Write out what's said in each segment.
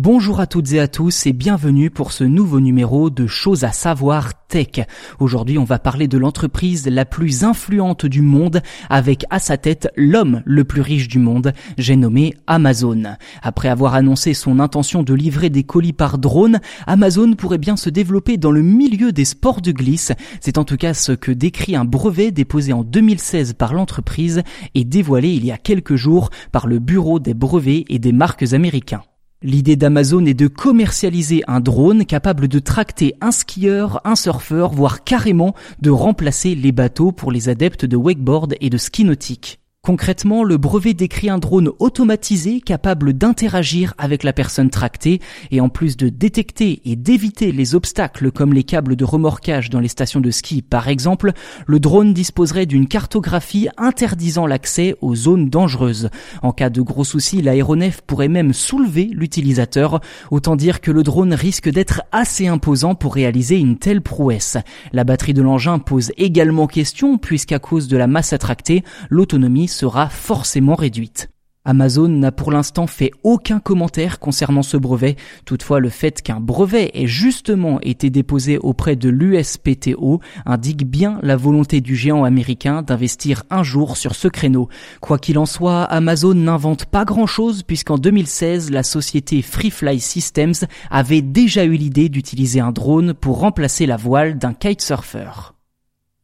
Bonjour à toutes et à tous et bienvenue pour ce nouveau numéro de Choses à savoir tech. Aujourd'hui, on va parler de l'entreprise la plus influente du monde avec à sa tête l'homme le plus riche du monde, j'ai nommé Amazon. Après avoir annoncé son intention de livrer des colis par drone, Amazon pourrait bien se développer dans le milieu des sports de glisse. C'est en tout cas ce que décrit un brevet déposé en 2016 par l'entreprise et dévoilé il y a quelques jours par le Bureau des brevets et des marques américains. L'idée d'Amazon est de commercialiser un drone capable de tracter un skieur, un surfeur, voire carrément de remplacer les bateaux pour les adeptes de wakeboard et de ski nautique. Concrètement, le brevet décrit un drone automatisé capable d'interagir avec la personne tractée et en plus de détecter et d'éviter les obstacles comme les câbles de remorquage dans les stations de ski par exemple, le drone disposerait d'une cartographie interdisant l'accès aux zones dangereuses. En cas de gros soucis, l'aéronef pourrait même soulever l'utilisateur, autant dire que le drone risque d'être assez imposant pour réaliser une telle prouesse. La batterie de l'engin pose également question puisqu'à cause de la masse attractée, l'autonomie sera forcément réduite. Amazon n'a pour l'instant fait aucun commentaire concernant ce brevet. Toutefois, le fait qu'un brevet ait justement été déposé auprès de l'USPTO indique bien la volonté du géant américain d'investir un jour sur ce créneau. Quoi qu'il en soit, Amazon n'invente pas grand-chose puisqu'en 2016, la société Freefly Systems avait déjà eu l'idée d'utiliser un drone pour remplacer la voile d'un kitesurfer.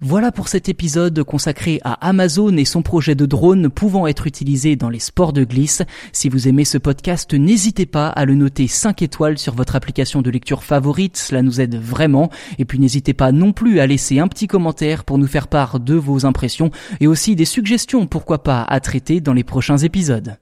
Voilà pour cet épisode consacré à Amazon et son projet de drone pouvant être utilisé dans les sports de glisse. Si vous aimez ce podcast, n'hésitez pas à le noter 5 étoiles sur votre application de lecture favorite, cela nous aide vraiment. Et puis n'hésitez pas non plus à laisser un petit commentaire pour nous faire part de vos impressions et aussi des suggestions, pourquoi pas, à traiter dans les prochains épisodes.